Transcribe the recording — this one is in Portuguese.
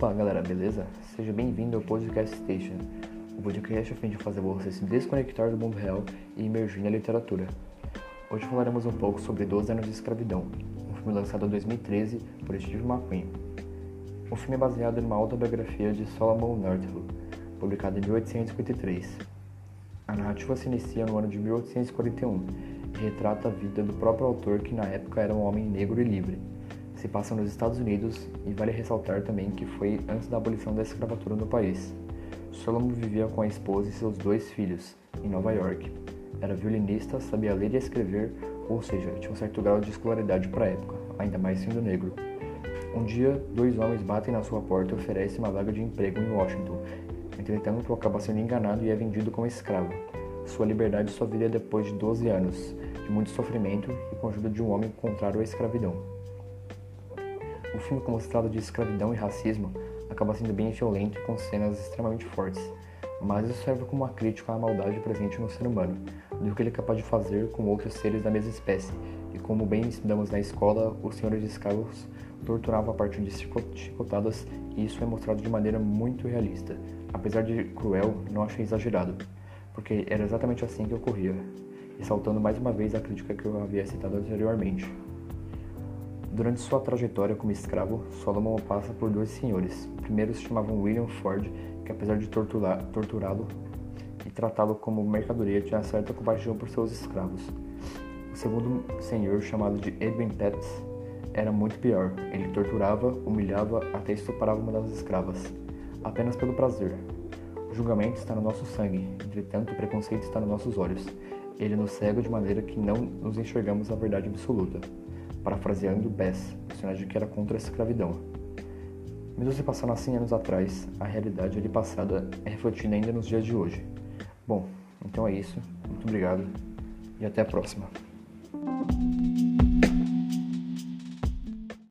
Opa, galera, beleza? Seja bem-vindo ao Podcast Station, o podcast a fim de fazer você se desconectar do mundo real e emergir na literatura. Hoje falaremos um pouco sobre 12 anos de escravidão, um filme lançado em 2013 por Steve McQueen. O filme é baseado numa autobiografia de Solomon Northup, publicada em 1853. A narrativa se inicia no ano de 1841 e retrata a vida do próprio autor que na época era um homem negro e livre se passa nos Estados Unidos e vale ressaltar também que foi antes da abolição da escravatura no país. Solomon vivia com a esposa e seus dois filhos, em Nova York. Era violinista, sabia ler e escrever, ou seja, tinha um certo grau de escolaridade para a época, ainda mais sendo negro. Um dia, dois homens batem na sua porta e oferecem uma vaga de emprego em Washington. Entretanto, acaba sendo enganado e é vendido como escravo. Sua liberdade só viria depois de 12 anos, de muito sofrimento e com a ajuda de um homem contrário à escravidão. O filme, como se trata de escravidão e racismo, acaba sendo bem violento e com cenas extremamente fortes, mas isso serve como uma crítica à maldade presente no ser humano, do que ele é capaz de fazer com outros seres da mesma espécie, e como bem estudamos na escola, os senhores escravos torturavam a partir de chicotadas, e isso é mostrado de maneira muito realista. Apesar de cruel, não achei exagerado, porque era exatamente assim que ocorria, ressaltando mais uma vez a crítica que eu havia citado anteriormente. Durante sua trajetória como escravo, Solomon passa por dois senhores. O primeiro se chamava William Ford, que apesar de torturá-lo e tratá-lo como mercadoria, tinha certa compaixão por seus escravos. O segundo senhor, chamado de Petts, era muito pior. Ele torturava, humilhava, até estuprava uma das escravas, apenas pelo prazer. O julgamento está no nosso sangue, entretanto o preconceito está nos nossos olhos. Ele nos cega de maneira que não nos enxergamos a verdade absoluta parafraseando Bess, personagem que era contra a escravidão. Mesmo se passaram 100 anos atrás, a realidade ali passada é refletida ainda nos dias de hoje. Bom, então é isso. Muito obrigado e até a próxima.